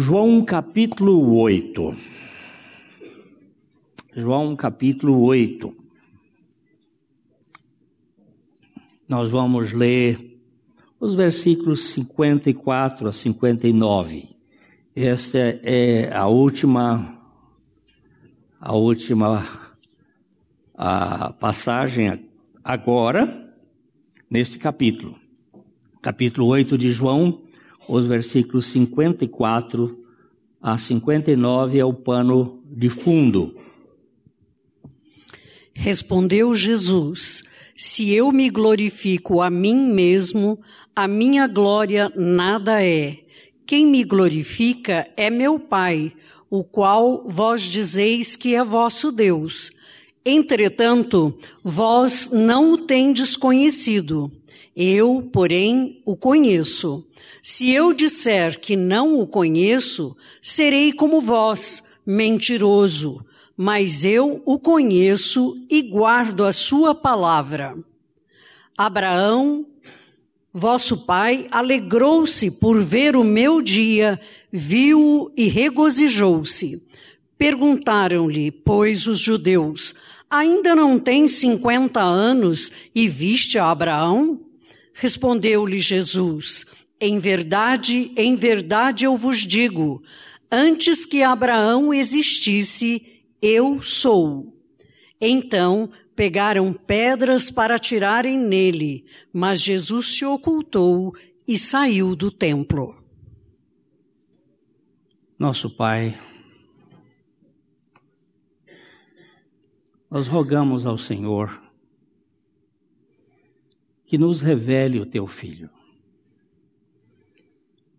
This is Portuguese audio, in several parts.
João capítulo 8. João capítulo 8. Nós vamos ler os versículos 54 a 59. Esta é a última a última a passagem agora neste capítulo. Capítulo 8 de João os versículos 54 a 59 é o pano de fundo. Respondeu Jesus: Se eu me glorifico a mim mesmo, a minha glória nada é. Quem me glorifica é meu Pai, o qual vós dizeis que é vosso Deus. Entretanto, vós não o tendes conhecido. Eu, porém, o conheço. Se eu disser que não o conheço, serei como vós, mentiroso, mas eu o conheço e guardo a sua palavra. Abraão, vosso pai, alegrou-se por ver o meu dia, viu-o e regozijou-se. Perguntaram-lhe, pois, os judeus: Ainda não tens cinquenta anos e viste a Abraão? Respondeu-lhe Jesus: em verdade, em verdade eu vos digo, antes que Abraão existisse, eu sou. Então pegaram pedras para atirarem nele, mas Jesus se ocultou e saiu do templo. Nosso Pai, nós rogamos ao Senhor que nos revele o teu filho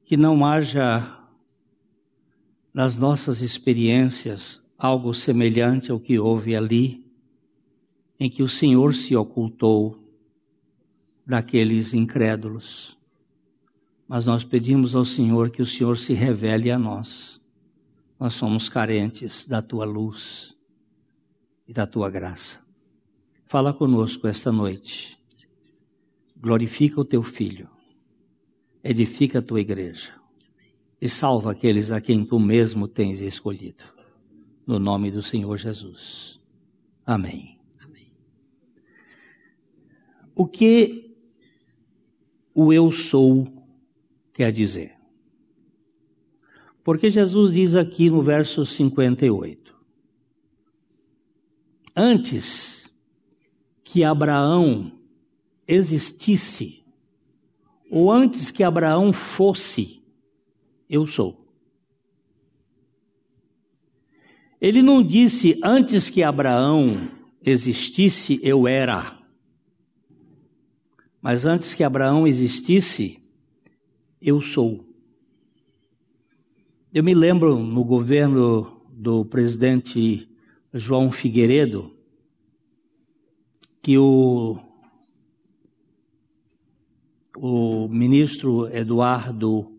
que não haja nas nossas experiências algo semelhante ao que houve ali, em que o Senhor se ocultou daqueles incrédulos. Mas nós pedimos ao Senhor que o Senhor se revele a nós. Nós somos carentes da tua luz e da tua graça. Fala conosco esta noite. Glorifica o teu filho edifica a tua igreja e salva aqueles a quem tu mesmo tens escolhido. No nome do Senhor Jesus. Amém. O que o eu sou quer dizer? Porque Jesus diz aqui no verso 58: Antes que Abraão existisse, ou antes que Abraão fosse, eu sou. Ele não disse antes que Abraão existisse, eu era. Mas antes que Abraão existisse, eu sou. Eu me lembro no governo do presidente João Figueiredo que o o ministro Eduardo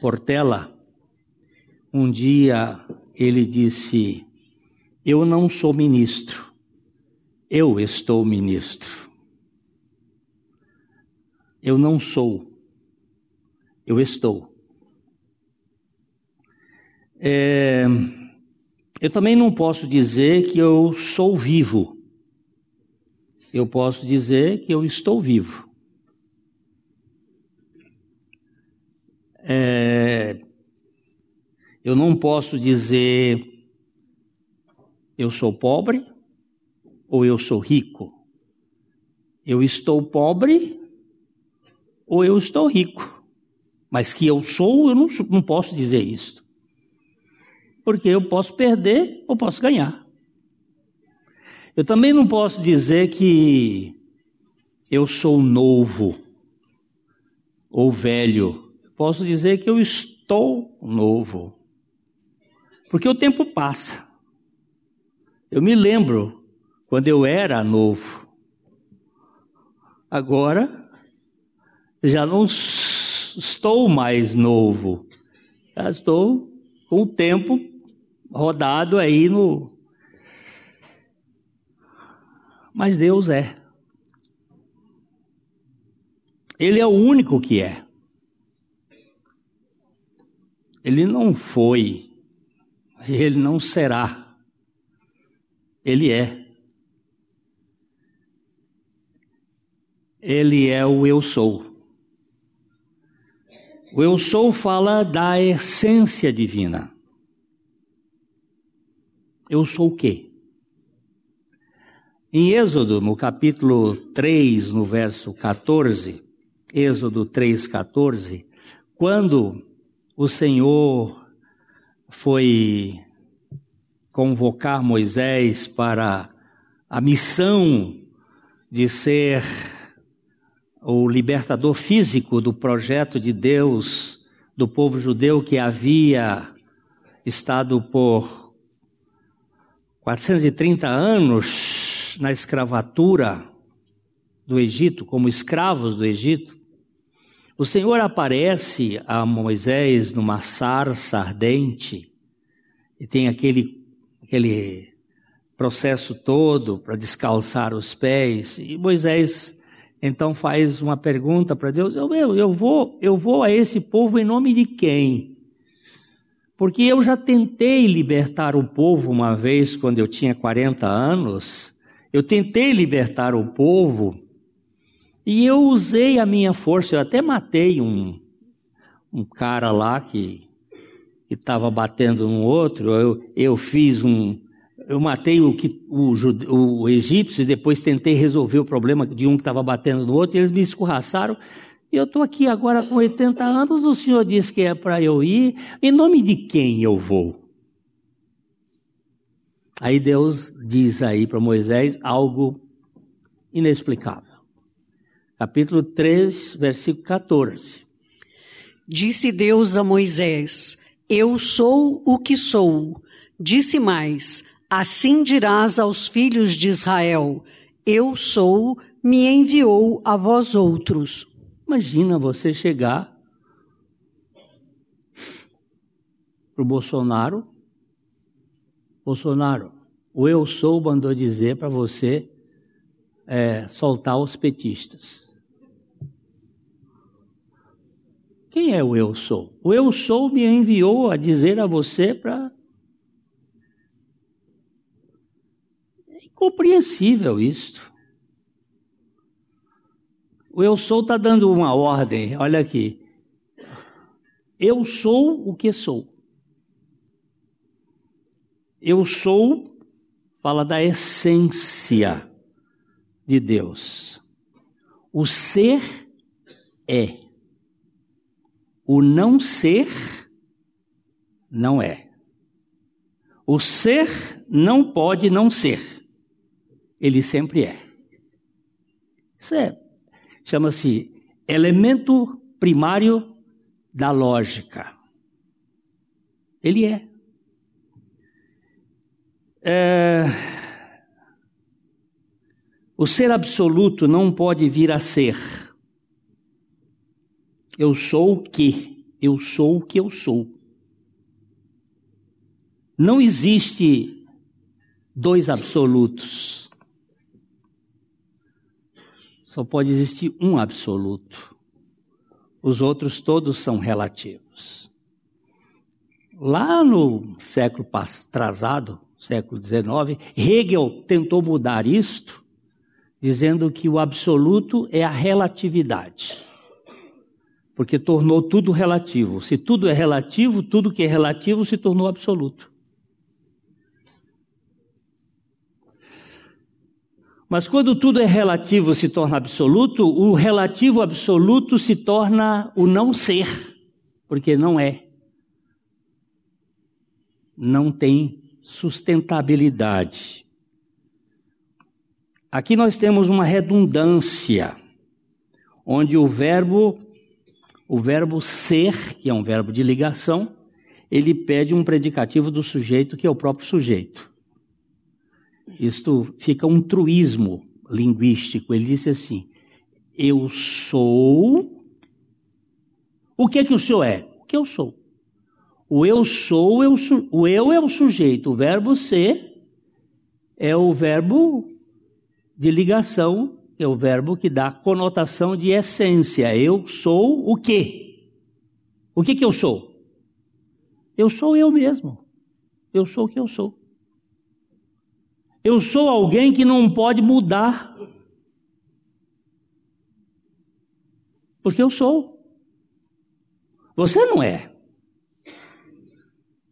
Portela, um dia ele disse: Eu não sou ministro, eu estou ministro. Eu não sou, eu estou. É, eu também não posso dizer que eu sou vivo. Eu posso dizer que eu estou vivo. É, eu não posso dizer eu sou pobre ou eu sou rico. Eu estou pobre ou eu estou rico. Mas que eu sou, eu não, não posso dizer isso. Porque eu posso perder ou posso ganhar. Eu também não posso dizer que eu sou novo ou velho posso dizer que eu estou novo. Porque o tempo passa. Eu me lembro quando eu era novo. Agora, já não estou mais novo. Já estou com o tempo rodado aí no. Mas Deus é. Ele é o único que é. Ele não foi, ele não será, ele é. Ele é o eu sou. O eu sou fala da essência divina. Eu sou o quê? Em Êxodo, no capítulo 3, no verso 14, Êxodo 3, 14, quando o Senhor foi convocar Moisés para a missão de ser o libertador físico do projeto de Deus do povo judeu que havia estado por 430 anos na escravatura do Egito, como escravos do Egito. O Senhor aparece a Moisés numa sarça ardente e tem aquele, aquele processo todo para descalçar os pés. E Moisés então faz uma pergunta para Deus: eu, eu, eu, vou, eu vou a esse povo em nome de quem? Porque eu já tentei libertar o povo uma vez, quando eu tinha 40 anos, eu tentei libertar o povo e eu usei a minha força, eu até matei um, um cara lá que estava batendo no outro, eu, eu fiz um, eu matei o, que, o, o egípcio e depois tentei resolver o problema de um que estava batendo no outro, e eles me escorraçaram. E eu estou aqui agora com 80 anos, o senhor disse que é para eu ir, em nome de quem eu vou? Aí Deus diz aí para Moisés algo inexplicável. Capítulo 3, versículo 14. Disse Deus a Moisés: Eu sou o que sou. Disse mais: Assim dirás aos filhos de Israel: Eu sou, me enviou a vós outros. Imagina você chegar para o Bolsonaro. Bolsonaro, o eu sou mandou dizer para você é, soltar os petistas. Quem é o eu sou? O eu sou me enviou a dizer a você para Compreensível isto. O eu sou está dando uma ordem, olha aqui. Eu sou o que sou. Eu sou, fala da essência de Deus. O ser é. O não ser não é. O ser não pode não ser ele sempre é. Isso é, chama-se elemento primário da lógica. Ele é. é. O ser absoluto não pode vir a ser. Eu sou o que? Eu sou o que eu sou. Não existe dois absolutos. Só pode existir um absoluto. Os outros todos são relativos. Lá no século atrasado, século XIX, Hegel tentou mudar isto, dizendo que o absoluto é a relatividade. Porque tornou tudo relativo. Se tudo é relativo, tudo que é relativo se tornou absoluto. Mas quando tudo é relativo se torna absoluto, o relativo absoluto se torna o não ser, porque não é. Não tem sustentabilidade. Aqui nós temos uma redundância, onde o verbo, o verbo ser, que é um verbo de ligação, ele pede um predicativo do sujeito que é o próprio sujeito. Isto fica um truísmo linguístico. Ele disse assim: Eu sou. O que é que o senhor é? O que eu sou? O eu sou, eu, o eu é o sujeito. O verbo ser é o verbo de ligação, é o verbo que dá conotação de essência. Eu sou o quê? O que que eu sou? Eu sou eu mesmo. Eu sou o que eu sou. Eu sou alguém que não pode mudar. Porque eu sou. Você não é.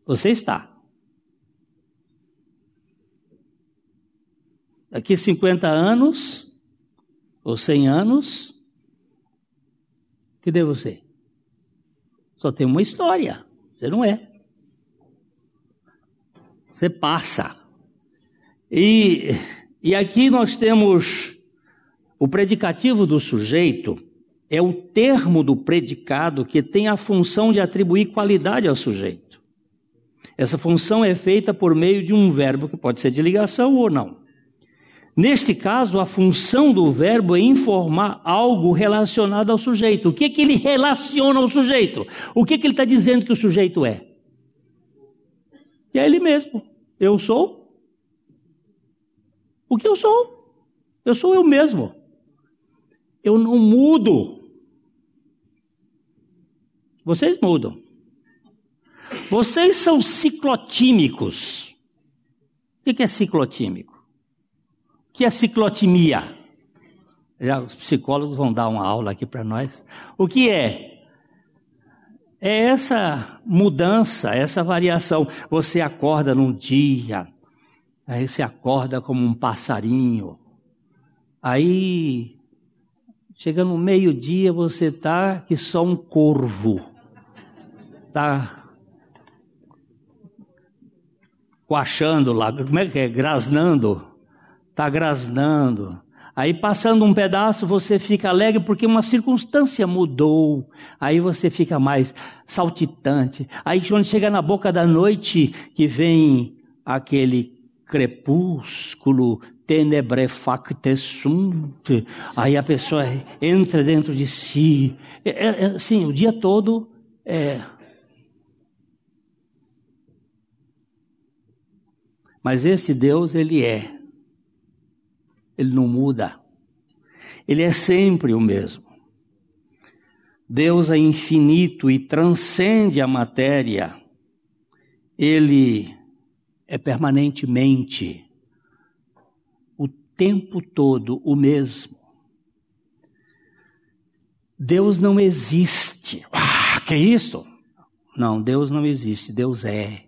Você está. Daqui 50 anos, ou 100 anos, que dê você? Só tem uma história. Você não é. Você passa. E, e aqui nós temos o predicativo do sujeito, é o termo do predicado que tem a função de atribuir qualidade ao sujeito. Essa função é feita por meio de um verbo que pode ser de ligação ou não. Neste caso, a função do verbo é informar algo relacionado ao sujeito. O que, é que ele relaciona ao sujeito? O que, é que ele está dizendo que o sujeito é? E é ele mesmo. Eu sou o que eu sou. Eu sou eu mesmo. Eu não mudo. Vocês mudam. Vocês são ciclotímicos. O que é ciclotímico? Que é ciclotimia? Já os psicólogos vão dar uma aula aqui para nós. O que é? É essa mudança, essa variação. Você acorda num dia, aí você acorda como um passarinho. Aí, chega no meio-dia, você tá que só um corvo. Tá coachando lá, como é que é? Grasnando. Tá grasnando. Aí passando um pedaço você fica alegre porque uma circunstância mudou. Aí você fica mais saltitante. Aí quando chega na boca da noite que vem aquele crepúsculo tenebrefacte sunt. Aí a pessoa entra dentro de si. É, é, assim, o dia todo é Mas esse Deus, ele é ele não muda. Ele é sempre o mesmo. Deus é infinito e transcende a matéria. Ele é permanentemente, o tempo todo, o mesmo. Deus não existe. Ah, que isso? Não, Deus não existe, Deus é.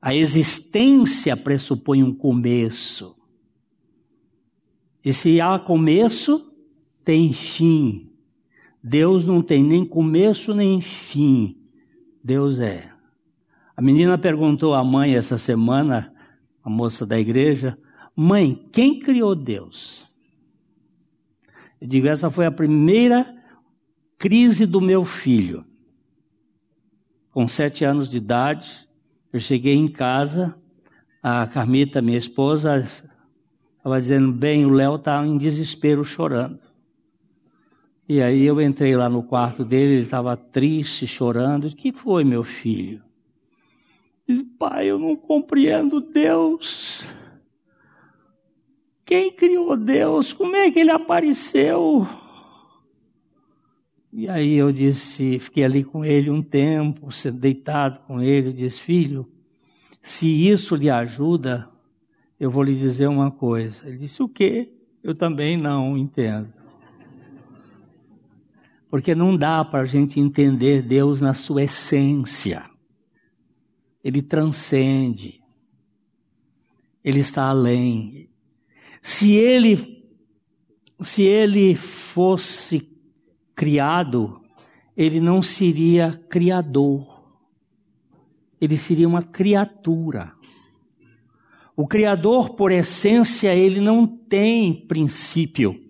A existência pressupõe um começo. E se há começo, tem fim. Deus não tem nem começo nem fim. Deus é. A menina perguntou à mãe essa semana, a moça da igreja, mãe, quem criou Deus? Eu digo, essa foi a primeira crise do meu filho. Com sete anos de idade, eu cheguei em casa, a Carmita, minha esposa, Estava dizendo, bem, o Léo está em desespero chorando. E aí eu entrei lá no quarto dele, ele estava triste, chorando. O que foi, meu filho? Disse, pai, eu não compreendo Deus. Quem criou Deus? Como é que ele apareceu? E aí eu disse, fiquei ali com ele um tempo, deitado com ele, eu disse, filho, se isso lhe ajuda, eu vou lhe dizer uma coisa. Ele disse: O quê? Eu também não entendo. Porque não dá para a gente entender Deus na sua essência. Ele transcende. Ele está além. Se ele, se ele fosse criado, ele não seria criador. Ele seria uma criatura. O Criador, por essência, ele não tem princípio.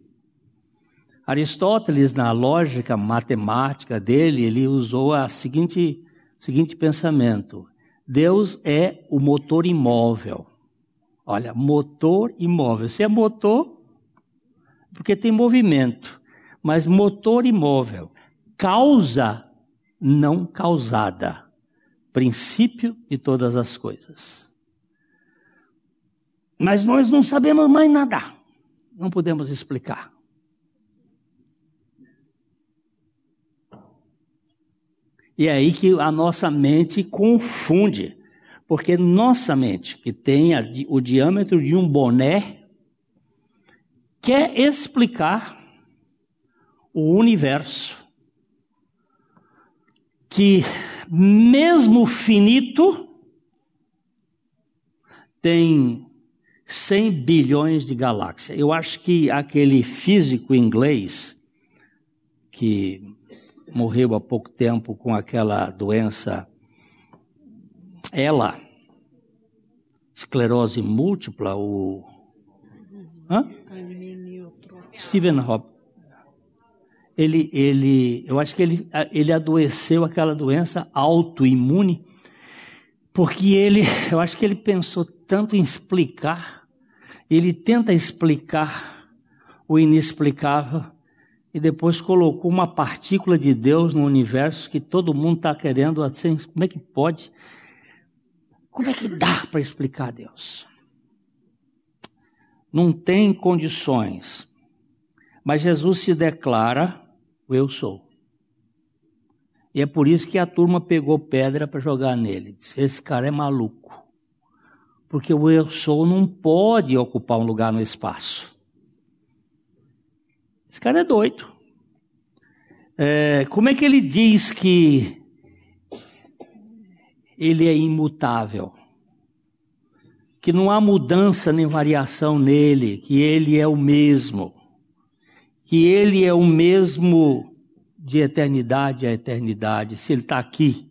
Aristóteles, na lógica matemática dele, ele usou a seguinte, seguinte pensamento: Deus é o motor imóvel. Olha, motor imóvel. Se é motor, porque tem movimento, mas motor imóvel. Causa não causada. Princípio de todas as coisas. Mas nós não sabemos mais nadar. Não podemos explicar. E é aí que a nossa mente confunde. Porque nossa mente, que tem a, o diâmetro de um boné, quer explicar o universo que, mesmo finito, tem 100 bilhões de galáxias. Eu acho que aquele físico inglês que morreu há pouco tempo com aquela doença, ela, esclerose múltipla, o. Hã? Stephen Hopkins. Ele, ele, eu acho que ele, ele adoeceu aquela doença autoimune, porque ele, eu acho que ele pensou tanto em explicar, ele tenta explicar o inexplicável, e depois colocou uma partícula de Deus no universo que todo mundo está querendo assim. Como é que pode? Como é que dá para explicar Deus? Não tem condições. Mas Jesus se declara eu sou. E é por isso que a turma pegou pedra para jogar nele. Disse: esse cara é maluco. Porque o eu sou não pode ocupar um lugar no espaço. Esse cara é doido. É, como é que ele diz que ele é imutável? Que não há mudança nem variação nele, que ele é o mesmo. Que ele é o mesmo de eternidade a eternidade. Se ele está aqui,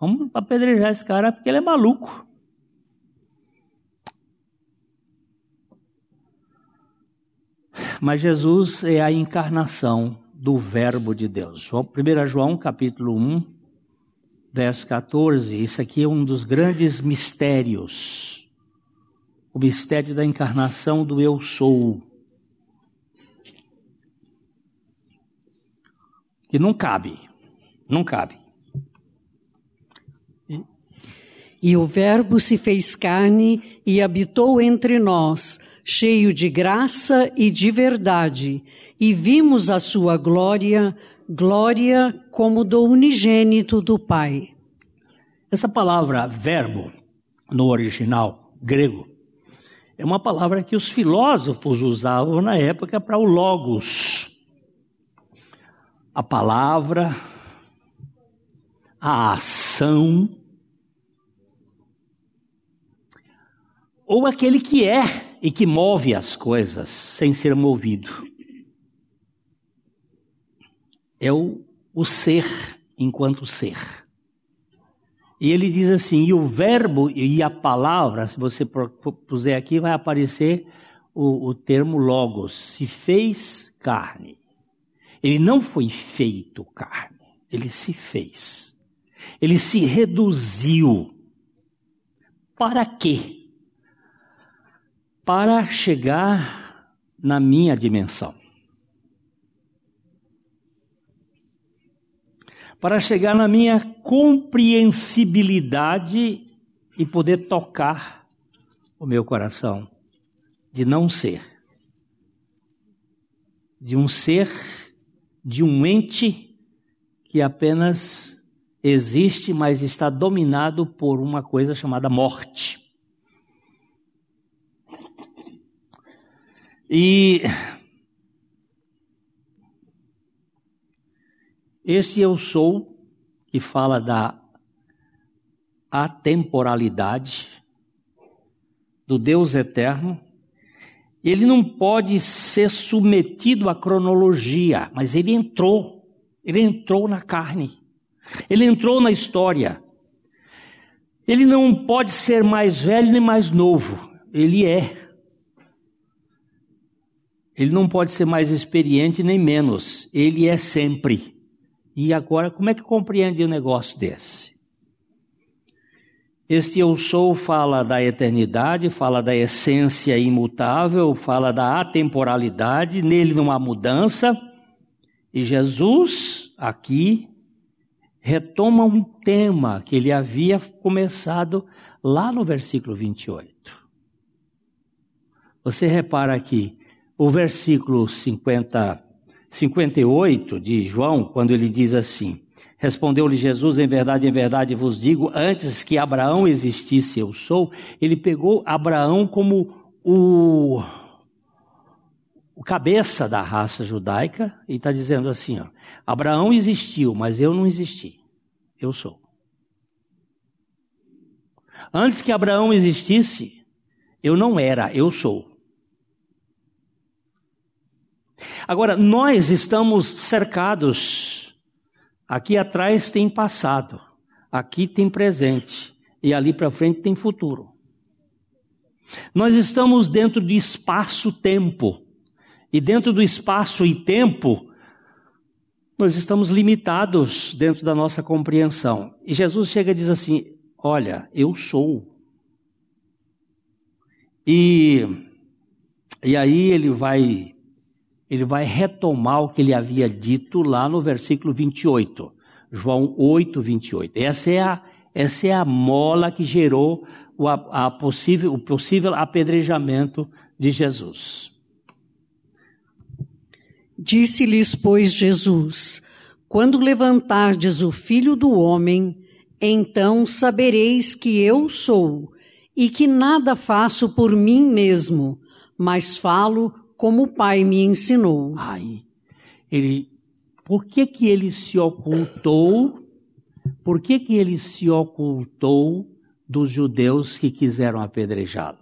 vamos apedrejar esse cara porque ele é maluco. Mas Jesus é a encarnação do Verbo de Deus. 1 João capítulo 1, verso 14. Isso aqui é um dos grandes mistérios. O mistério da encarnação do Eu Sou. Que não cabe. Não cabe. E o Verbo se fez carne e habitou entre nós, cheio de graça e de verdade, e vimos a sua glória, glória como do unigênito do Pai. Essa palavra verbo, no original grego, é uma palavra que os filósofos usavam na época para o logos. A palavra, a ação, ou aquele que é e que move as coisas sem ser movido. É o, o ser enquanto ser. E ele diz assim: e o verbo e a palavra, se você puser aqui, vai aparecer o, o termo logos, se fez carne. Ele não foi feito carne, ele se fez. Ele se reduziu. Para quê? Para chegar na minha dimensão. Para chegar na minha compreensibilidade e poder tocar o meu coração de não ser, de um ser, de um ente que apenas existe, mas está dominado por uma coisa chamada morte. E esse eu sou, que fala da atemporalidade do Deus eterno, ele não pode ser submetido à cronologia, mas ele entrou, ele entrou na carne, ele entrou na história. Ele não pode ser mais velho nem mais novo, ele é. Ele não pode ser mais experiente nem menos. Ele é sempre. E agora, como é que compreende um negócio desse? Este eu sou fala da eternidade, fala da essência imutável, fala da atemporalidade, nele não há mudança. E Jesus, aqui, retoma um tema que ele havia começado lá no versículo 28. Você repara aqui, o versículo 50, 58 de João, quando ele diz assim: Respondeu-lhe Jesus: Em verdade, em verdade vos digo, antes que Abraão existisse, eu sou. Ele pegou Abraão como o, o cabeça da raça judaica e está dizendo assim: ó, Abraão existiu, mas eu não existi. Eu sou. Antes que Abraão existisse, eu não era, eu sou. Agora, nós estamos cercados. Aqui atrás tem passado, aqui tem presente, e ali para frente tem futuro. Nós estamos dentro de espaço-tempo. E dentro do espaço e tempo, nós estamos limitados dentro da nossa compreensão. E Jesus chega e diz assim: Olha, eu sou. E, e aí ele vai ele vai retomar o que ele havia dito lá no versículo 28. João 8, 28. Essa é a, essa é a mola que gerou o, a possível, o possível apedrejamento de Jesus. Disse-lhes, pois, Jesus: Quando levantardes o filho do homem, então sabereis que eu sou, e que nada faço por mim mesmo, mas falo como o Pai me ensinou. Ai, ele, por que que ele se ocultou? Por que que ele se ocultou dos judeus que quiseram apedrejá-lo?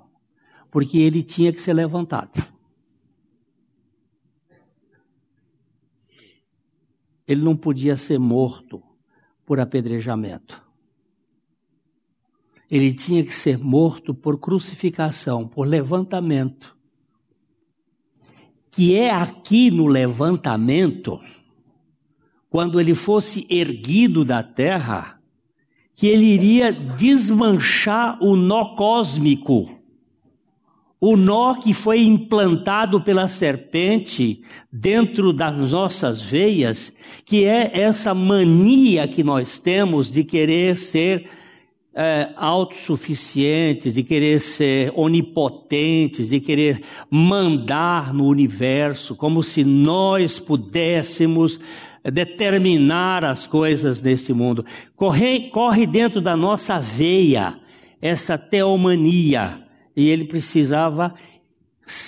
Porque ele tinha que ser levantado. Ele não podia ser morto por apedrejamento. Ele tinha que ser morto por crucificação, por levantamento que é aqui no levantamento, quando ele fosse erguido da terra, que ele iria desmanchar o nó cósmico, o nó que foi implantado pela serpente dentro das nossas veias, que é essa mania que nós temos de querer ser é, autossuficientes, de querer ser onipotentes, de querer mandar no universo, como se nós pudéssemos determinar as coisas nesse mundo. Corre, corre dentro da nossa veia essa teomania, e ele precisava,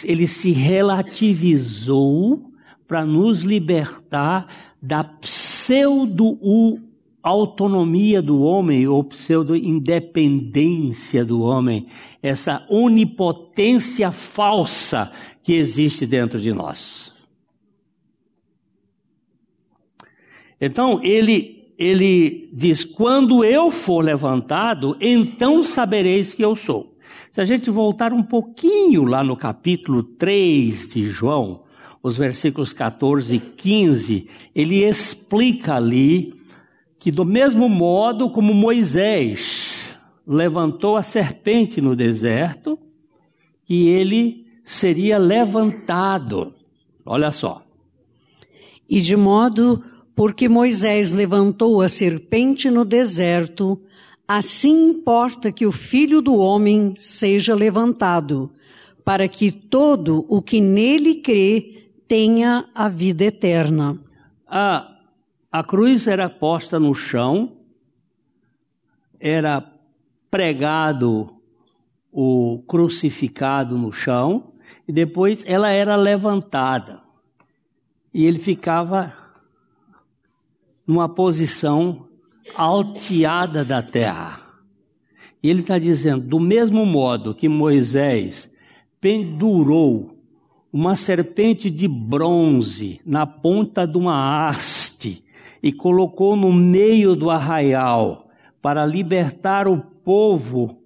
ele se relativizou para nos libertar da pseudo autonomia do homem ou pseudo-independência do homem, essa onipotência falsa que existe dentro de nós. Então ele, ele diz: quando eu for levantado, então sabereis que eu sou. Se a gente voltar um pouquinho lá no capítulo 3 de João, os versículos 14 e 15, ele explica ali que do mesmo modo como Moisés levantou a serpente no deserto, que ele seria levantado. Olha só. E de modo porque Moisés levantou a serpente no deserto, assim importa que o filho do homem seja levantado, para que todo o que nele crê tenha a vida eterna. Ah, a cruz era posta no chão, era pregado o crucificado no chão, e depois ela era levantada. E ele ficava numa posição alteada da terra. E ele está dizendo: do mesmo modo que Moisés pendurou uma serpente de bronze na ponta de uma haste e colocou no meio do arraial para libertar o povo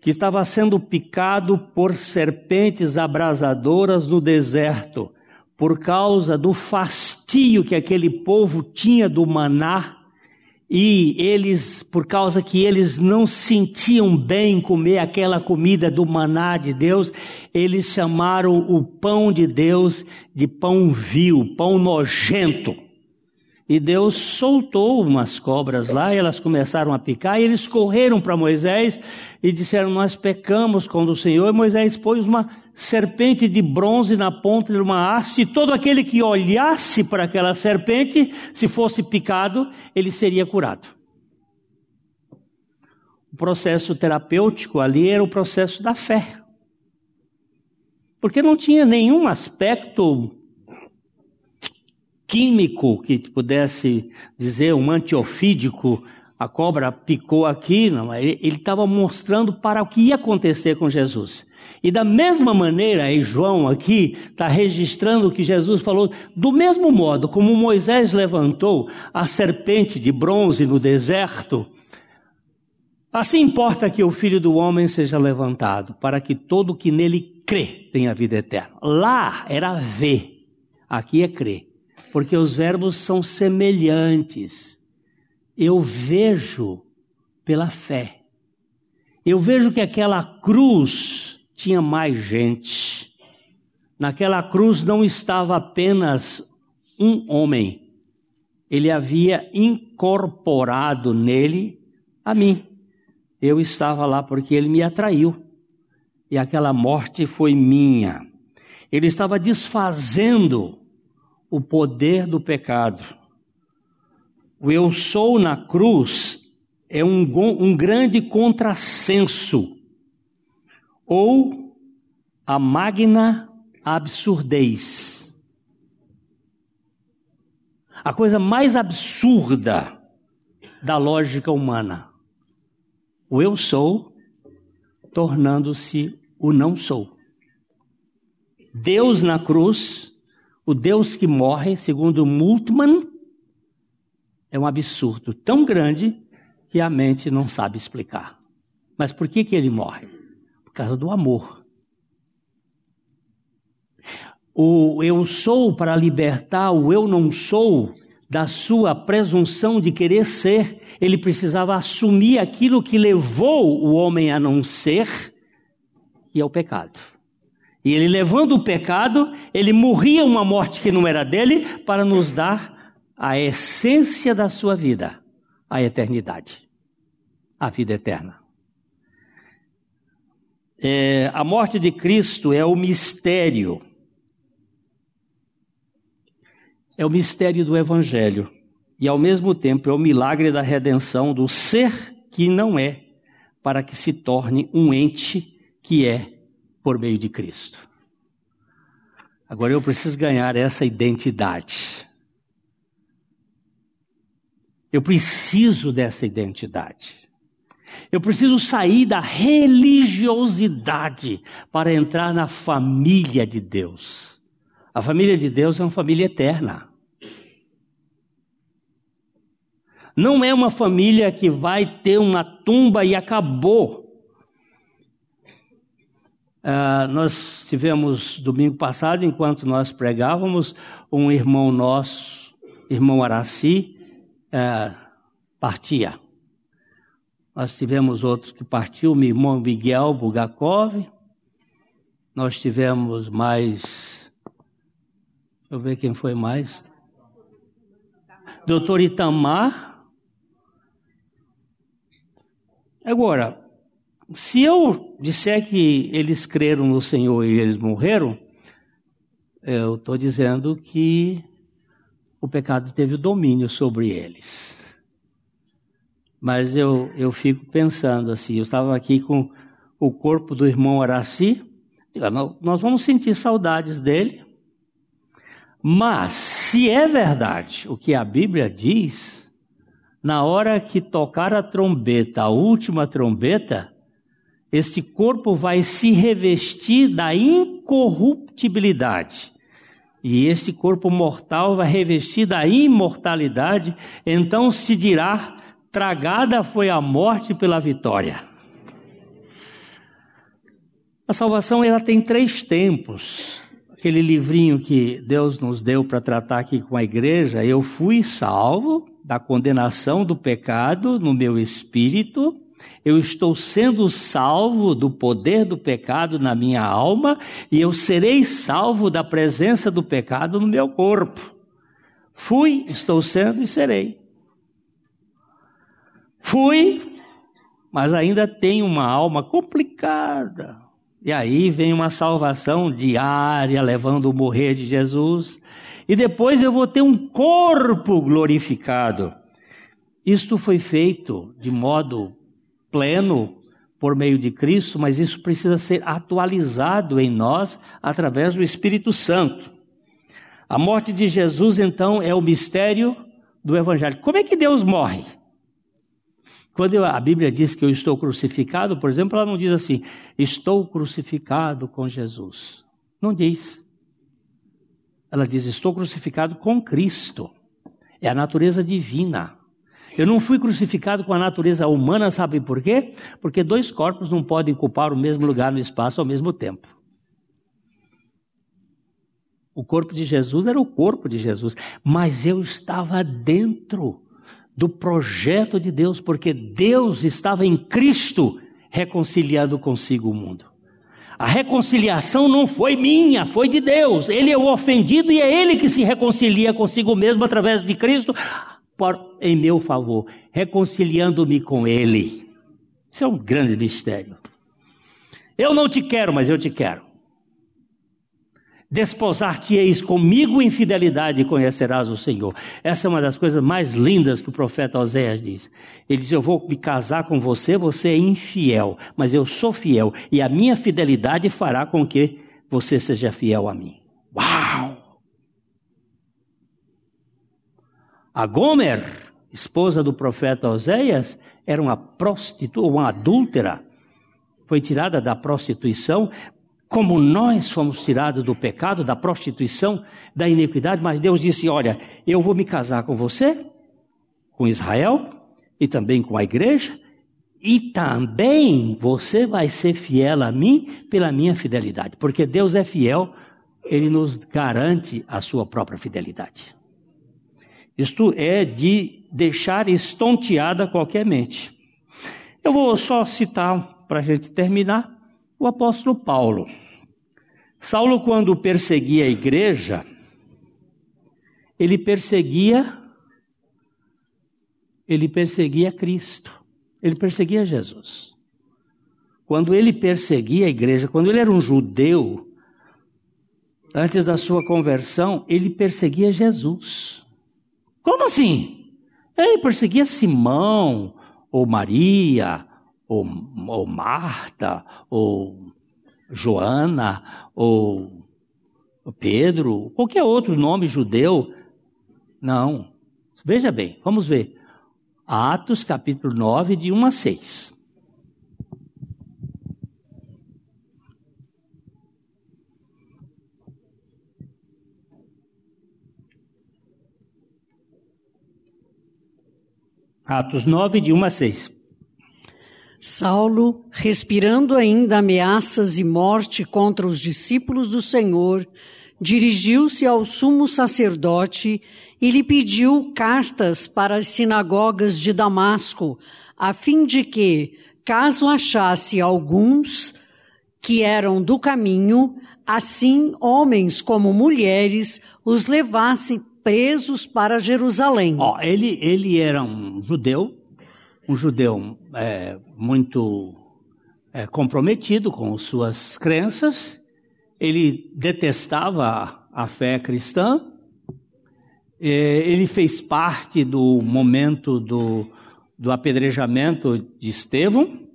que estava sendo picado por serpentes abrasadoras no deserto, por causa do fastio que aquele povo tinha do maná, e eles, por causa que eles não sentiam bem comer aquela comida do maná de Deus, eles chamaram o pão de Deus de pão vil, pão nojento. E Deus soltou umas cobras lá, e elas começaram a picar, e eles correram para Moisés e disseram: Nós pecamos contra o Senhor. E Moisés pôs uma serpente de bronze na ponta de uma haste, e todo aquele que olhasse para aquela serpente, se fosse picado, ele seria curado. O processo terapêutico ali era o processo da fé. Porque não tinha nenhum aspecto químico que pudesse dizer um antiofídico, a cobra picou aqui, não, ele estava mostrando para o que ia acontecer com Jesus. E da mesma maneira, aí João aqui está registrando o que Jesus falou, do mesmo modo como Moisés levantou a serpente de bronze no deserto, assim importa que o Filho do Homem seja levantado, para que todo que nele crê tenha vida eterna. Lá era ver, aqui é crer porque os verbos são semelhantes. Eu vejo pela fé. Eu vejo que aquela cruz tinha mais gente. Naquela cruz não estava apenas um homem, ele havia incorporado nele a mim. Eu estava lá porque ele me atraiu. E aquela morte foi minha. Ele estava desfazendo o poder do pecado. O eu sou na cruz é um, um grande contrassenso, ou a magna absurdez. A coisa mais absurda da lógica humana. O eu sou tornando-se o não sou. Deus na cruz o Deus que morre, segundo Multman, é um absurdo tão grande que a mente não sabe explicar. Mas por que, que ele morre? Por causa do amor. O eu sou para libertar o eu não sou da sua presunção de querer ser, ele precisava assumir aquilo que levou o homem a não ser, e é o pecado. E ele levando o pecado, ele morria uma morte que não era dele, para nos dar a essência da sua vida, a eternidade, a vida eterna. É, a morte de Cristo é o mistério, é o mistério do Evangelho, e ao mesmo tempo é o milagre da redenção do ser que não é, para que se torne um ente que é por meio de Cristo. Agora eu preciso ganhar essa identidade. Eu preciso dessa identidade. Eu preciso sair da religiosidade para entrar na família de Deus. A família de Deus é uma família eterna. Não é uma família que vai ter uma tumba e acabou. Uh, nós tivemos domingo passado, enquanto nós pregávamos, um irmão nosso, irmão Araci, uh, partia. Nós tivemos outros que partiu, meu irmão Miguel Bugakov. Nós tivemos mais. Deixa eu ver quem foi mais. Doutor Itamar. Agora, se eu disser que eles creram no Senhor e eles morreram, eu estou dizendo que o pecado teve o domínio sobre eles. Mas eu, eu fico pensando assim, eu estava aqui com o corpo do irmão Araci, nós vamos sentir saudades dele, mas se é verdade o que a Bíblia diz, na hora que tocar a trombeta, a última trombeta, este corpo vai se revestir da incorruptibilidade. E este corpo mortal vai revestir da imortalidade, então se dirá: tragada foi a morte pela vitória. A salvação ela tem três tempos. Aquele livrinho que Deus nos deu para tratar aqui com a igreja, eu fui salvo da condenação do pecado no meu espírito eu estou sendo salvo do poder do pecado na minha alma e eu serei salvo da presença do pecado no meu corpo. Fui, estou sendo e serei. Fui, mas ainda tenho uma alma complicada. E aí vem uma salvação diária, levando o morrer de Jesus. E depois eu vou ter um corpo glorificado. Isto foi feito de modo pleno por meio de Cristo, mas isso precisa ser atualizado em nós através do Espírito Santo. A morte de Jesus, então, é o mistério do Evangelho. Como é que Deus morre? Quando a Bíblia diz que eu estou crucificado, por exemplo, ela não diz assim, estou crucificado com Jesus. Não diz. Ela diz, estou crucificado com Cristo. É a natureza divina. Eu não fui crucificado com a natureza humana, sabe por quê? Porque dois corpos não podem ocupar o mesmo lugar no espaço ao mesmo tempo. O corpo de Jesus era o corpo de Jesus, mas eu estava dentro do projeto de Deus, porque Deus estava em Cristo reconciliando consigo o mundo. A reconciliação não foi minha, foi de Deus. Ele é o ofendido e é ele que se reconcilia consigo mesmo através de Cristo por, em meu favor, reconciliando-me com Ele. Isso é um grande mistério. Eu não te quero, mas eu te quero. Desposar-te-eis comigo em fidelidade e conhecerás o Senhor. Essa é uma das coisas mais lindas que o profeta Oséias diz. Ele diz: Eu vou me casar com você, você é infiel, mas eu sou fiel, e a minha fidelidade fará com que você seja fiel a mim. Uau! A Gomer, esposa do profeta Oséias, era uma prostituta, uma adúltera. Foi tirada da prostituição, como nós fomos tirados do pecado, da prostituição, da iniquidade, mas Deus disse: Olha, eu vou me casar com você, com Israel e também com a igreja, e também você vai ser fiel a mim pela minha fidelidade, porque Deus é fiel, ele nos garante a sua própria fidelidade. Isto é de deixar estonteada qualquer mente. Eu vou só citar, para a gente terminar, o apóstolo Paulo. Saulo, quando perseguia a igreja, ele perseguia ele perseguia Cristo. Ele perseguia Jesus. Quando ele perseguia a igreja, quando ele era um judeu, antes da sua conversão, ele perseguia Jesus. Como assim? Ele perseguia Simão, ou Maria, ou, ou Marta, ou Joana, ou Pedro, qualquer outro nome judeu. Não. Veja bem, vamos ver. Atos capítulo 9, de 1 a 6. Atos 9, de 1 a 6. Saulo, respirando ainda ameaças e morte contra os discípulos do Senhor, dirigiu-se ao sumo sacerdote e lhe pediu cartas para as sinagogas de Damasco, a fim de que, caso achasse alguns que eram do caminho, assim homens como mulheres os levasse presos para Jerusalém. Ele, ele era um judeu, um judeu é, muito é, comprometido com suas crenças, ele detestava a fé cristã, ele fez parte do momento do, do apedrejamento de Estevão,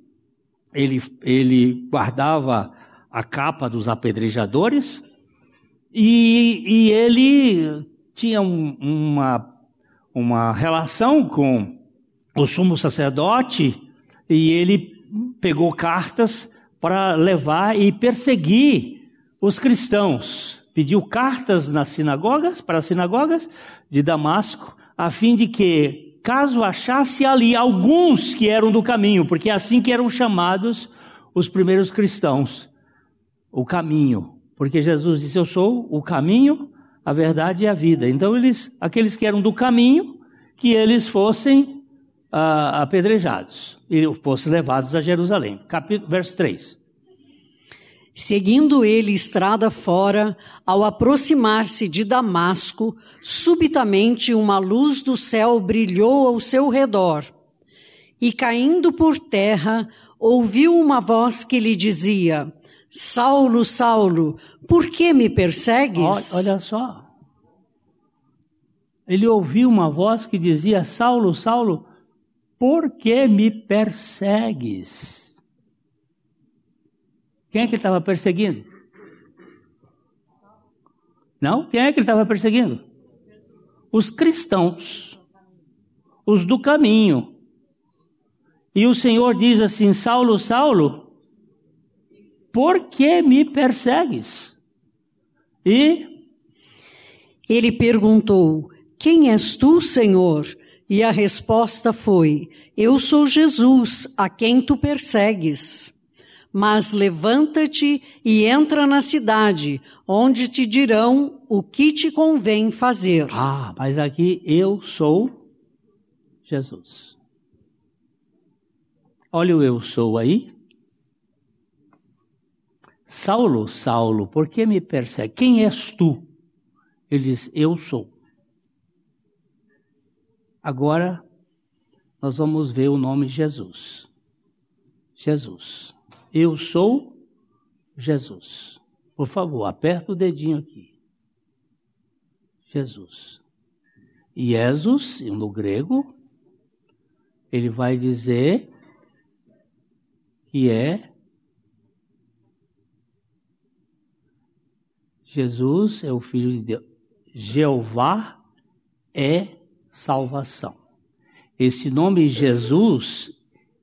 ele, ele guardava a capa dos apedrejadores, e, e ele tinha um, uma, uma relação com o sumo sacerdote e ele pegou cartas para levar e perseguir os cristãos. Pediu cartas nas sinagogas, para as sinagogas de Damasco, a fim de que, caso achasse ali alguns que eram do caminho, porque é assim que eram chamados os primeiros cristãos, o caminho. Porque Jesus disse: Eu sou o caminho, a verdade e a vida. Então, eles, aqueles que eram do caminho, que eles fossem uh, apedrejados e fossem levados a Jerusalém. Capítulo, verso 3. Seguindo ele estrada fora, ao aproximar-se de Damasco, subitamente uma luz do céu brilhou ao seu redor. E caindo por terra, ouviu uma voz que lhe dizia: Saulo, Saulo, por que me persegues? Olha só. Ele ouviu uma voz que dizia: Saulo, Saulo, por que me persegues? Quem é que ele estava perseguindo? Não? Quem é que ele estava perseguindo? Os cristãos, os do caminho. E o Senhor diz assim: Saulo, Saulo, por que me persegues? E ele perguntou: Quem és tu, Senhor? E a resposta foi: Eu sou Jesus, a quem tu persegues. Mas levanta-te e entra na cidade, onde te dirão o que te convém fazer. Ah, mas aqui eu sou Jesus. Olha o eu sou aí. Saulo, Saulo, por que me persegue? Quem és tu? Ele diz: Eu sou. Agora nós vamos ver o nome Jesus. Jesus. Eu sou Jesus. Por favor, aperta o dedinho aqui. Jesus. Jesus, no grego, ele vai dizer que é Jesus é o Filho de Deus. Jeová é salvação. Esse nome Jesus,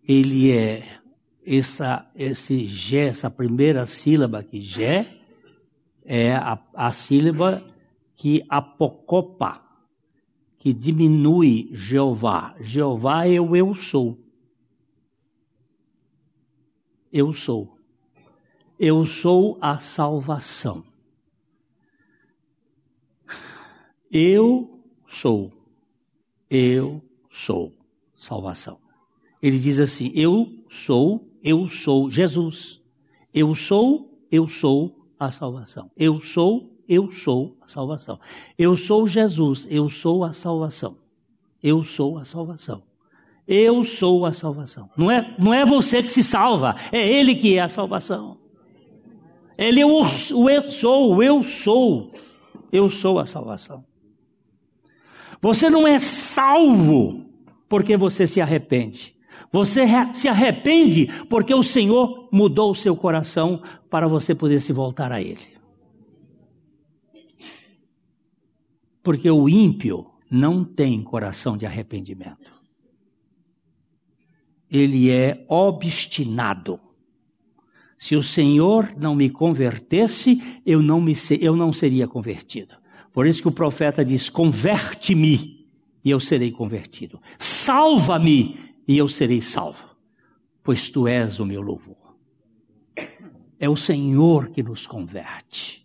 ele é essa, esse Gé, essa primeira sílaba aqui, Gé, é a, a sílaba que apocopa, que diminui Jeová. Jeová é o eu sou. Eu sou. Eu sou a salvação. Eu sou. Eu sou salvação. Ele diz assim: Eu sou eu sou Jesus. Eu sou, eu sou a salvação. Eu sou, eu sou a salvação. Eu sou Jesus, eu sou a salvação. Eu sou a salvação. Eu sou a salvação. Não é, não é você que se salva, é Ele que é a salvação. Ele é o, o eu sou, eu sou. Eu sou a salvação. Você não é salvo porque você se arrepende. Você se arrepende porque o Senhor mudou o seu coração para você poder se voltar a Ele. Porque o ímpio não tem coração de arrependimento. Ele é obstinado. Se o Senhor não me convertesse, eu não, me, eu não seria convertido. Por isso que o profeta diz: Converte-me e eu serei convertido. Salva-me e eu serei salvo, pois tu és o meu louvor. É o Senhor que nos converte,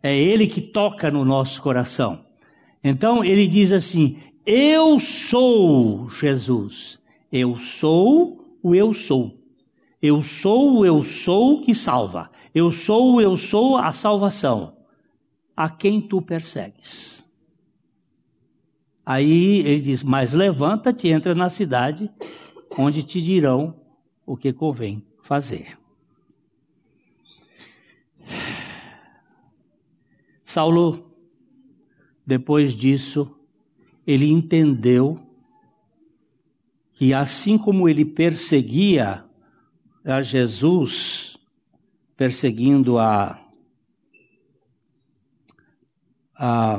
é Ele que toca no nosso coração. Então ele diz assim: Eu sou Jesus, eu sou o eu sou. Eu sou o eu sou que salva. Eu sou o eu sou a salvação. A quem tu persegues? Aí ele diz: Mas levanta-te, entra na cidade, onde te dirão o que convém fazer. Saulo, depois disso, ele entendeu que assim como ele perseguia a Jesus, perseguindo a, a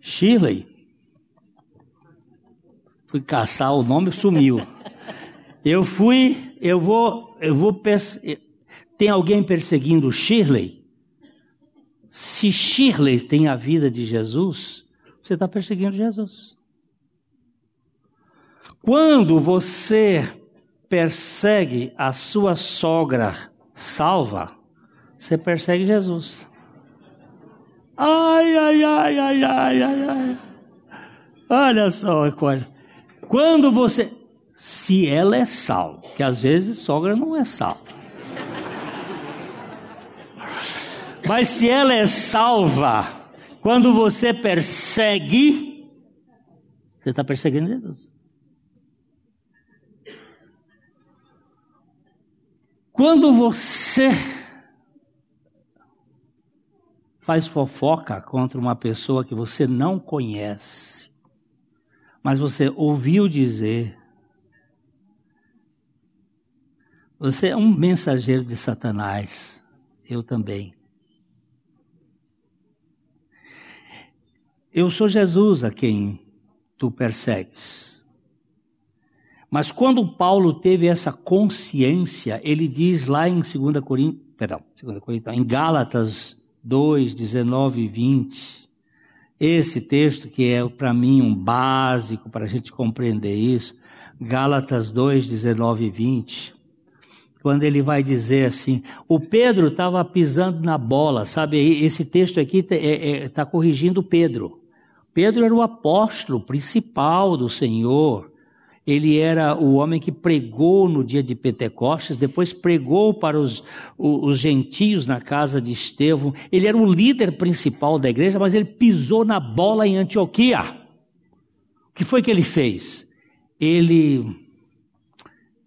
Shirley. Fui caçar o nome sumiu. Eu fui, eu vou, eu vou tem alguém perseguindo Shirley? Se Shirley tem a vida de Jesus, você está perseguindo Jesus. Quando você persegue a sua sogra salva, você persegue Jesus. Ai, ai, ai, ai, ai, ai, ai. Olha só uma coisa. Quando você. Se ela é sal, que às vezes sogra não é sal. Mas se ela é salva, quando você persegue, você está perseguindo Jesus. Quando você faz fofoca contra uma pessoa que você não conhece, mas você ouviu dizer, você é um mensageiro de Satanás, eu também. Eu sou Jesus a quem tu persegues. Mas quando Paulo teve essa consciência, ele diz lá em 2 Coríntios, perdão, 2 Coríntios, em Gálatas 2, 19 e 20, esse texto que é para mim um básico para a gente compreender isso, Gálatas 2, 19 e 20, quando ele vai dizer assim, o Pedro estava pisando na bola, sabe? Esse texto aqui está é, é, tá corrigindo Pedro. Pedro era o apóstolo principal do Senhor. Ele era o homem que pregou no dia de Pentecostes, depois pregou para os, os, gentios na casa de Estevão. Ele era o líder principal da igreja, mas ele pisou na bola em Antioquia. O que foi que ele fez? Ele,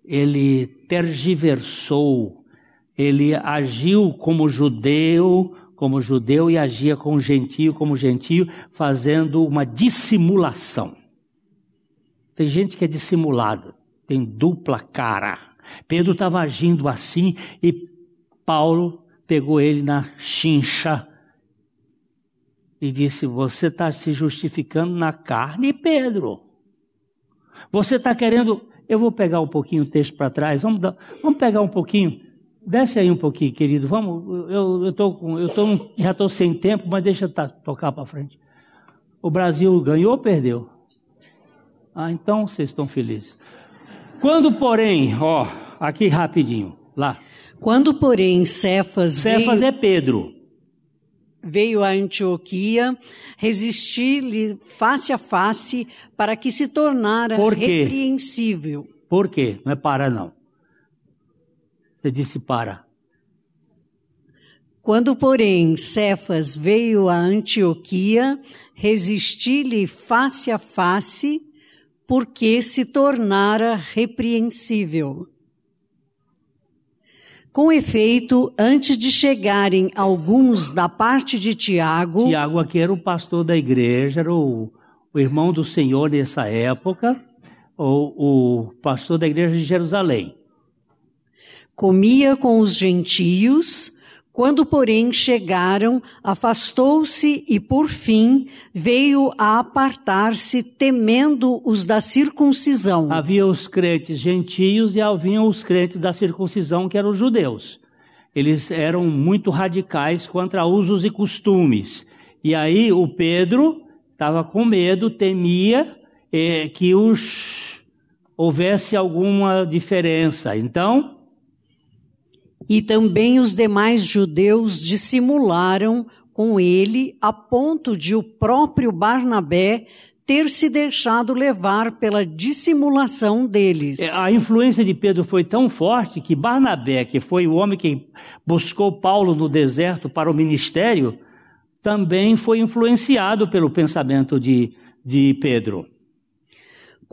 ele tergiversou, ele agiu como judeu, como judeu e agia com gentio como gentio, fazendo uma dissimulação. Tem gente que é dissimulada, tem dupla cara. Pedro estava agindo assim e Paulo pegou ele na chincha e disse: Você está se justificando na carne, Pedro. Você está querendo. Eu vou pegar um pouquinho o texto para trás, vamos, dar... vamos pegar um pouquinho. Desce aí um pouquinho, querido. Vamos, eu, eu, tô, eu tô, já estou sem tempo, mas deixa eu tocar para frente. O Brasil ganhou ou perdeu? Ah, então vocês estão felizes. Quando, porém, ó, aqui rapidinho, lá. Quando, porém, Cefas. Cefas veio, é Pedro. Veio a Antioquia, resistir-lhe face a face, para que se tornara Por quê? repreensível. Por quê? Não é para, não. Você disse para. Quando, porém, Cefas veio a Antioquia, resisti-lhe face a face, porque se tornara repreensível. Com efeito, antes de chegarem alguns da parte de Tiago. Tiago aqui era o pastor da igreja, era o, o irmão do Senhor nessa época, o, o pastor da igreja de Jerusalém comia com os gentios, quando, porém, chegaram, afastou-se e, por fim, veio a apartar-se, temendo os da circuncisão. Havia os crentes gentios e haviam os crentes da circuncisão, que eram os judeus. Eles eram muito radicais contra usos e costumes. E aí o Pedro estava com medo, temia eh, que os houvesse alguma diferença. Então, e também os demais judeus dissimularam com ele a ponto de o próprio Barnabé ter se deixado levar pela dissimulação deles. É, a influência de Pedro foi tão forte que Barnabé, que foi o homem que buscou Paulo no deserto para o ministério, também foi influenciado pelo pensamento de, de Pedro.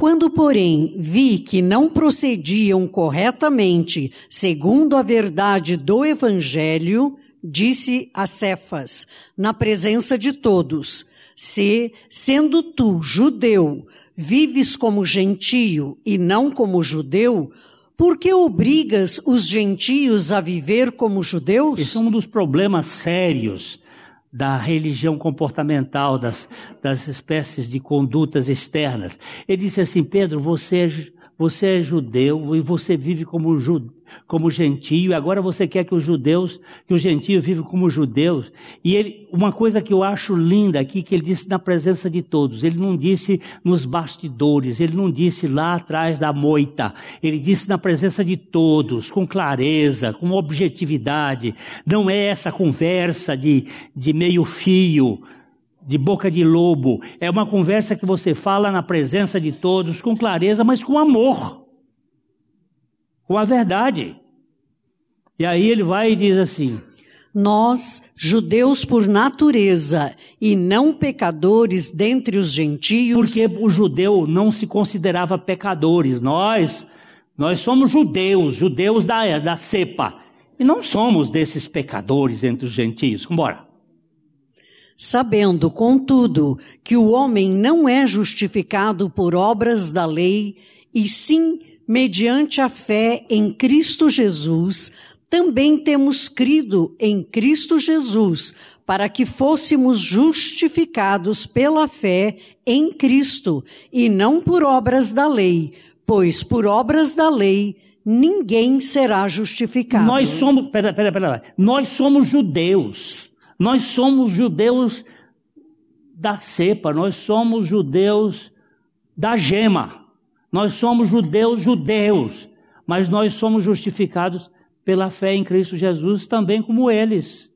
Quando, porém, vi que não procediam corretamente segundo a verdade do Evangelho, disse a Cefas, na presença de todos: Se, sendo tu judeu, vives como gentio e não como judeu, por que obrigas os gentios a viver como judeus? Esse é um dos problemas sérios da religião comportamental, das, das espécies de condutas externas. Ele disse assim: Pedro, você você é judeu e você vive como, ju, como gentio, e agora você quer que os judeus, que os gentios vivam como judeus. E ele, uma coisa que eu acho linda aqui, que ele disse na presença de todos, ele não disse nos bastidores, ele não disse lá atrás da moita, ele disse na presença de todos, com clareza, com objetividade. Não é essa conversa de, de meio fio, de boca de lobo. É uma conversa que você fala na presença de todos, com clareza, mas com amor, com a verdade. E aí ele vai e diz assim: Nós, judeus por natureza e não pecadores dentre os gentios. Porque o judeu não se considerava pecadores. Nós, nós somos judeus, judeus da, da cepa. E não somos desses pecadores entre os gentios. Vambora. Sabendo, contudo, que o homem não é justificado por obras da lei, e sim mediante a fé em Cristo Jesus, também temos crido em Cristo Jesus, para que fôssemos justificados pela fé em Cristo, e não por obras da lei, pois por obras da lei ninguém será justificado. Nós somos, pera, pera, pera, nós somos judeus. Nós somos judeus da cepa, nós somos judeus da gema. Nós somos judeus judeus, mas nós somos justificados pela fé em Cristo Jesus também como eles.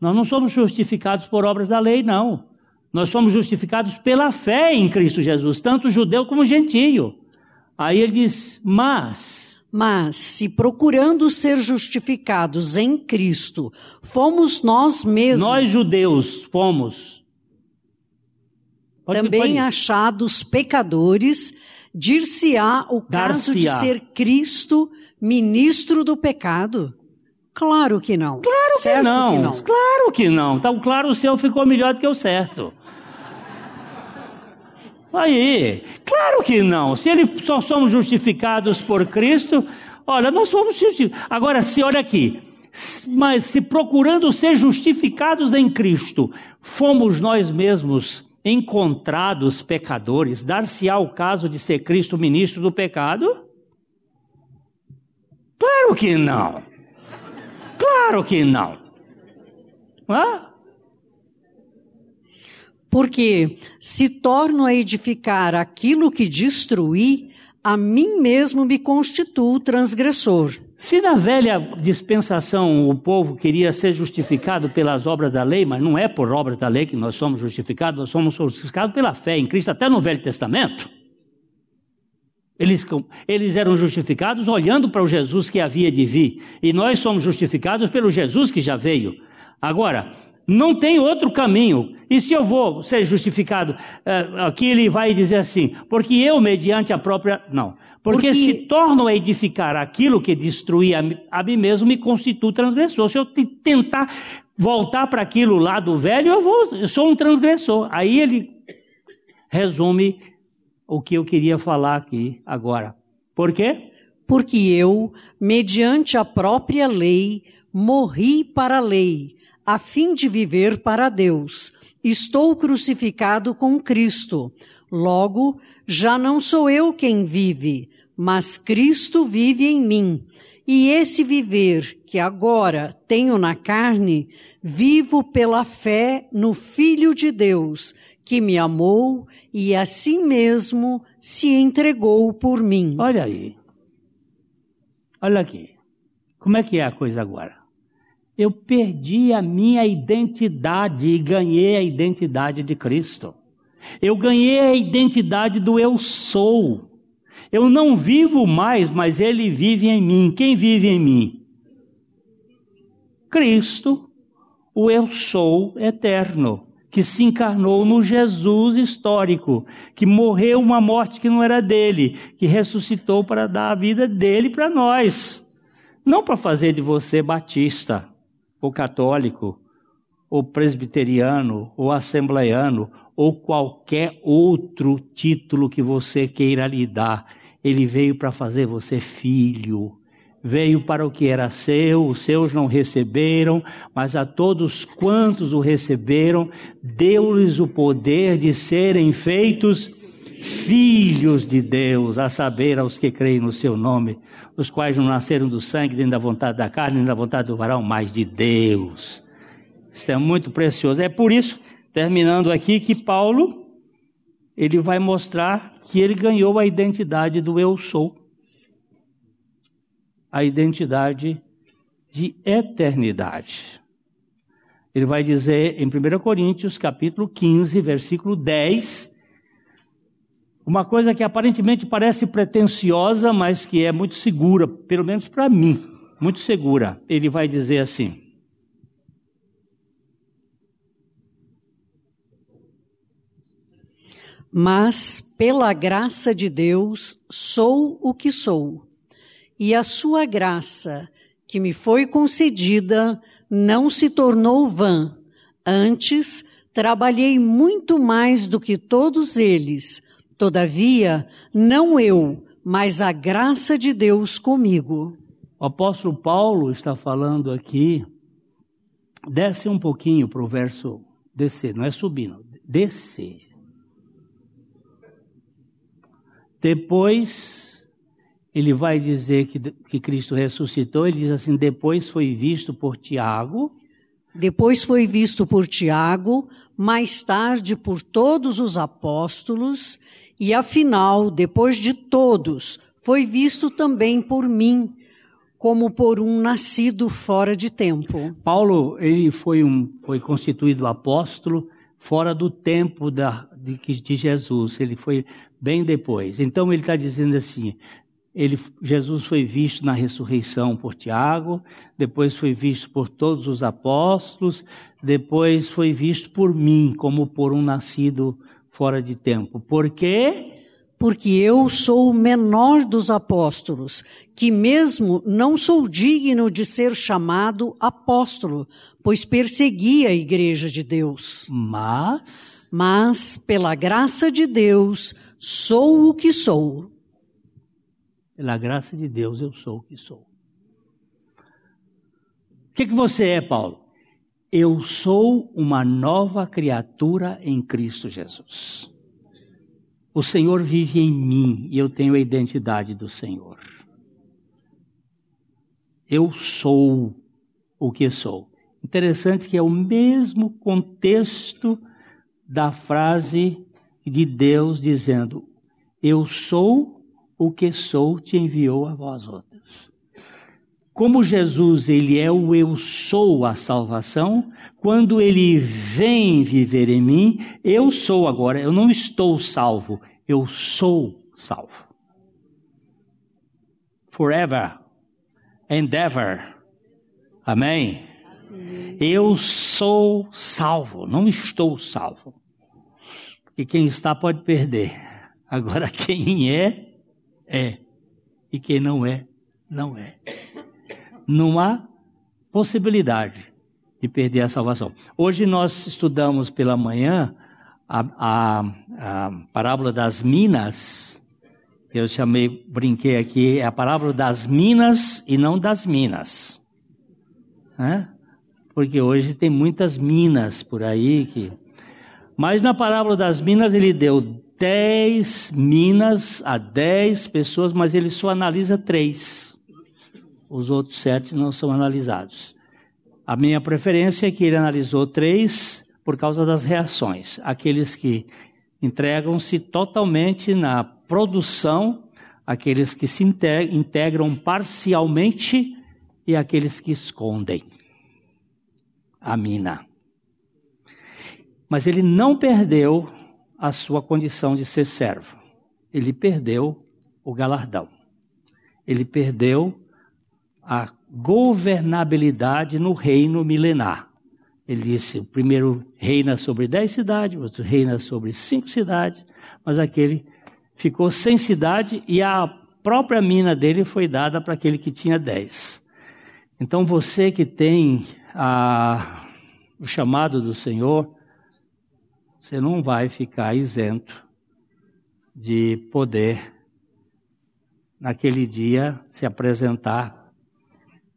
Nós não somos justificados por obras da lei, não. Nós somos justificados pela fé em Cristo Jesus, tanto judeu como gentio. Aí ele diz: Mas. Mas, se procurando ser justificados em Cristo, fomos nós mesmos. Nós judeus fomos. Pode, também achados pecadores, dir-se-á o caso de ser Cristo ministro do pecado? Claro que não. Claro que não. que não. Claro que não. Então, claro, o seu ficou melhor do que o certo. Aí, claro que não. Se ele só somos justificados por Cristo, olha, nós somos justificados. Agora, se olha aqui, mas se procurando ser justificados em Cristo, fomos nós mesmos encontrados pecadores, dar-se-á o caso de ser Cristo ministro do pecado? Claro que não. Claro que não. Hã? Porque se torno a edificar aquilo que destruí, a mim mesmo me constituo transgressor. Se na velha dispensação o povo queria ser justificado pelas obras da lei, mas não é por obras da lei que nós somos justificados, nós somos justificados pela fé em Cristo, até no Velho Testamento. Eles, eles eram justificados olhando para o Jesus que havia de vir, e nós somos justificados pelo Jesus que já veio. Agora, não tem outro caminho. E se eu vou ser justificado, eh, aqui ele vai dizer assim, porque eu, mediante a própria. Não. Porque, porque... se torno a edificar aquilo que destruí a, a mim mesmo, me constituo transgressor. Se eu tentar voltar para aquilo lá do velho, eu, vou, eu sou um transgressor. Aí ele resume o que eu queria falar aqui agora. Por quê? Porque eu, mediante a própria lei, morri para a lei a fim de viver para Deus. Estou crucificado com Cristo. Logo, já não sou eu quem vive, mas Cristo vive em mim. E esse viver que agora tenho na carne, vivo pela fé no Filho de Deus, que me amou e a si mesmo se entregou por mim. Olha aí. Olha aqui. Como é que é a coisa agora? Eu perdi a minha identidade e ganhei a identidade de Cristo. Eu ganhei a identidade do eu sou. Eu não vivo mais, mas Ele vive em mim. Quem vive em mim? Cristo, o eu sou eterno, que se encarnou no Jesus histórico, que morreu uma morte que não era dele, que ressuscitou para dar a vida dele para nós. Não para fazer de você batista, ou católico, ou presbiteriano, ou assembleiano, ou qualquer outro título que você queira lhe dar. Ele veio para fazer você filho. Veio para o que era seu, os seus não receberam, mas a todos quantos o receberam, deu-lhes o poder de serem feitos filhos de Deus, a saber, aos que creem no seu nome, os quais não nasceram do sangue, nem da vontade da carne, nem da vontade do varão, mas de Deus. Isso é muito precioso. É por isso, terminando aqui, que Paulo ele vai mostrar que ele ganhou a identidade do eu sou. A identidade de eternidade. Ele vai dizer em 1 Coríntios, capítulo 15, versículo 10, uma coisa que aparentemente parece pretensiosa, mas que é muito segura, pelo menos para mim, muito segura. Ele vai dizer assim: Mas, pela graça de Deus, sou o que sou. E a sua graça, que me foi concedida, não se tornou vã. Antes, trabalhei muito mais do que todos eles, Todavia, não eu, mas a graça de Deus comigo. O apóstolo Paulo está falando aqui, desce um pouquinho para o verso descer, não é subir, não, descer. Depois, ele vai dizer que, que Cristo ressuscitou, ele diz assim: depois foi visto por Tiago. Depois foi visto por Tiago, mais tarde por todos os apóstolos, e afinal, depois de todos, foi visto também por mim, como por um nascido fora de tempo. Paulo, ele foi, um, foi constituído apóstolo fora do tempo da, de, de Jesus, ele foi bem depois. Então ele está dizendo assim, ele, Jesus foi visto na ressurreição por Tiago, depois foi visto por todos os apóstolos, depois foi visto por mim, como por um nascido fora de tempo. Por quê? Porque eu sou o menor dos apóstolos, que mesmo não sou digno de ser chamado apóstolo, pois persegui a igreja de Deus. Mas, mas pela graça de Deus, sou o que sou. Pela graça de Deus, eu sou o que sou. O que, que você é, Paulo? Eu sou uma nova criatura em Cristo Jesus. O Senhor vive em mim e eu tenho a identidade do Senhor. Eu sou o que sou. Interessante que é o mesmo contexto da frase de Deus dizendo: Eu sou o que sou, te enviou a vós outros. Como Jesus, ele é o eu sou a salvação, quando ele vem viver em mim, eu sou agora, eu não estou salvo, eu sou salvo. Forever and ever. Amém? Eu sou salvo, não estou salvo. E quem está pode perder. Agora, quem é, é. E quem não é, não é não há possibilidade de perder a salvação. Hoje nós estudamos pela manhã a, a, a parábola das minas. Eu chamei, brinquei aqui, é a parábola das minas e não das minas. Né? Porque hoje tem muitas minas por aí que. Mas na parábola das minas ele deu dez minas a dez pessoas, mas ele só analisa três os outros sete não são analisados. A minha preferência é que ele analisou três por causa das reações. Aqueles que entregam-se totalmente na produção, aqueles que se integram parcialmente e aqueles que escondem a mina. Mas ele não perdeu a sua condição de ser servo. Ele perdeu o galardão. Ele perdeu a governabilidade no reino milenar. Ele disse: o primeiro reina sobre dez cidades, o outro reina sobre cinco cidades, mas aquele ficou sem cidade e a própria mina dele foi dada para aquele que tinha dez. Então você que tem a, o chamado do Senhor, você não vai ficar isento de poder, naquele dia, se apresentar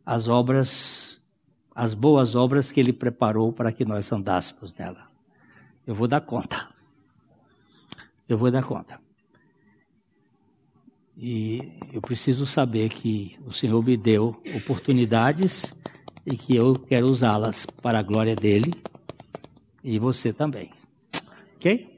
as obras, as boas obras que Ele preparou para que nós andássemos nela. Eu vou dar conta. Eu vou dar conta. E eu preciso saber que o Senhor me deu oportunidades e que eu quero usá-las para a glória dele e você também. Ok?